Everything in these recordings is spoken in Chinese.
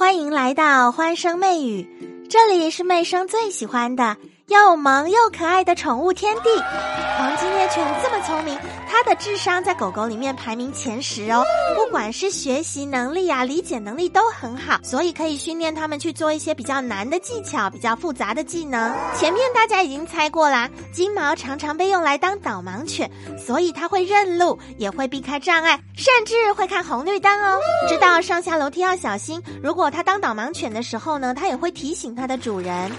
欢迎来到欢声媚语，这里是媚生最喜欢的又萌又可爱的宠物天地。黄金猎犬这么聪明，它的智商在狗狗里面排名前十哦。不管是学习能力啊、理解能力都很好，所以可以训练它们去做一些比较难的技巧、比较复杂的技能。前面大家已经猜过啦，金毛常常被用来当导盲犬，所以它会认路，也会避开障碍，甚至会看红绿灯哦。知道上下楼梯要小心。如果它当导盲犬的时候呢，它也会提醒它的主人。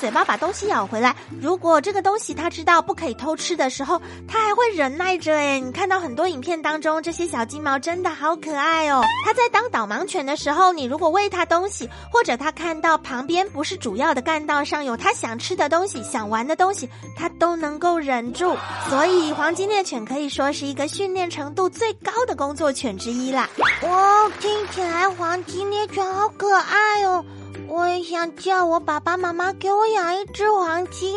嘴巴把东西咬回来。如果这个东西它知道不可以偷吃的时候，它还会忍耐着。哎，你看到很多影片当中，这些小金毛真的好可爱哦。它在当导盲犬的时候，你如果喂它东西，或者它看到旁边不是主要的干道上有它想吃的东西、想玩的东西，它都能够忍住。所以，黄金猎犬可以说是一个训练程度最高的工作犬之一啦。哇，听起来黄金猎犬好可爱哦。我也想叫我爸爸妈妈给我养一只黄金，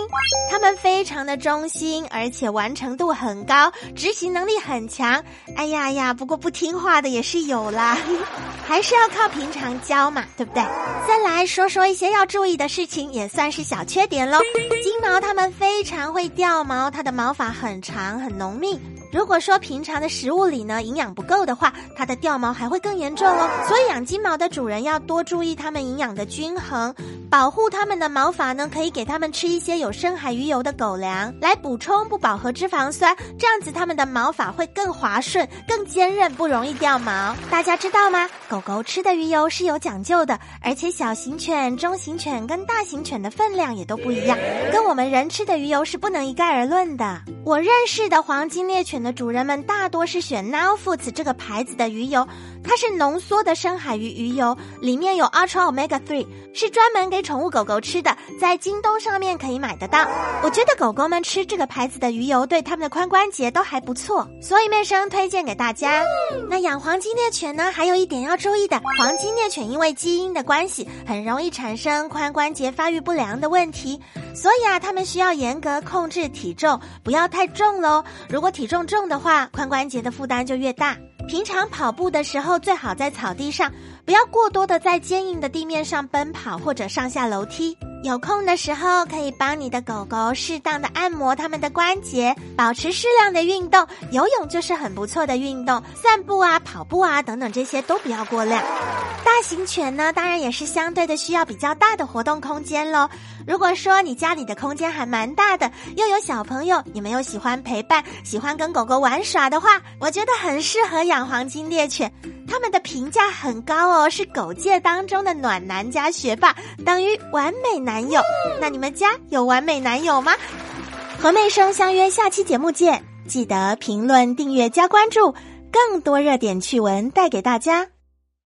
它们非常的忠心，而且完成度很高，执行能力很强。哎呀呀，不过不听话的也是有啦，还是要靠平常教嘛，对不对？再来说说一些要注意的事情，也算是小缺点喽。金毛它们非常会掉毛，它的毛发很长很浓密。如果说平常的食物里呢营养不够的话，它的掉毛还会更严重哦。所以养金毛的主人要多注意它们营养的均衡，保护它们的毛发呢，可以给它们吃一些有深海鱼油的狗粮来补充不饱和脂肪酸，这样子它们的毛发会更滑顺、更坚韧，不容易掉毛。大家知道吗？狗狗吃的鱼油是有讲究的，而且小型犬、中型犬跟大型犬的分量也都不一样，跟我们人吃的鱼油是不能一概而论的。我认识的黄金猎犬。的主人们大多是选 Now Foods 这个牌子的鱼油，它是浓缩的深海鱼鱼油，里面有 Ultra Omega Three，是专门给宠物狗狗吃的，在京东上面可以买得到。我觉得狗狗们吃这个牌子的鱼油对它们的髋关节都还不错，所以妹生推荐给大家。那养黄金猎犬呢，还有一点要注意的，黄金猎犬因为基因的关系，很容易产生髋关节发育不良的问题。所以啊，他们需要严格控制体重，不要太重喽。如果体重重的话，髋关节的负担就越大。平常跑步的时候，最好在草地上，不要过多的在坚硬的地面上奔跑或者上下楼梯。有空的时候，可以帮你的狗狗适当的按摩它们的关节，保持适量的运动。游泳就是很不错的运动，散步啊、跑步啊等等这些都不要过量。大型犬呢，当然也是相对的需要比较大的活动空间喽。如果说你家里的空间还蛮大的，又有小朋友，你们又喜欢陪伴，喜欢跟狗狗玩耍的话，我觉得很适合养黄金猎犬。他们的评价很高哦，是狗界当中的暖男加学霸，等于完美男友。那你们家有完美男友吗？和妹生相约下期节目见，记得评论、订阅、加关注，更多热点趣闻带给大家。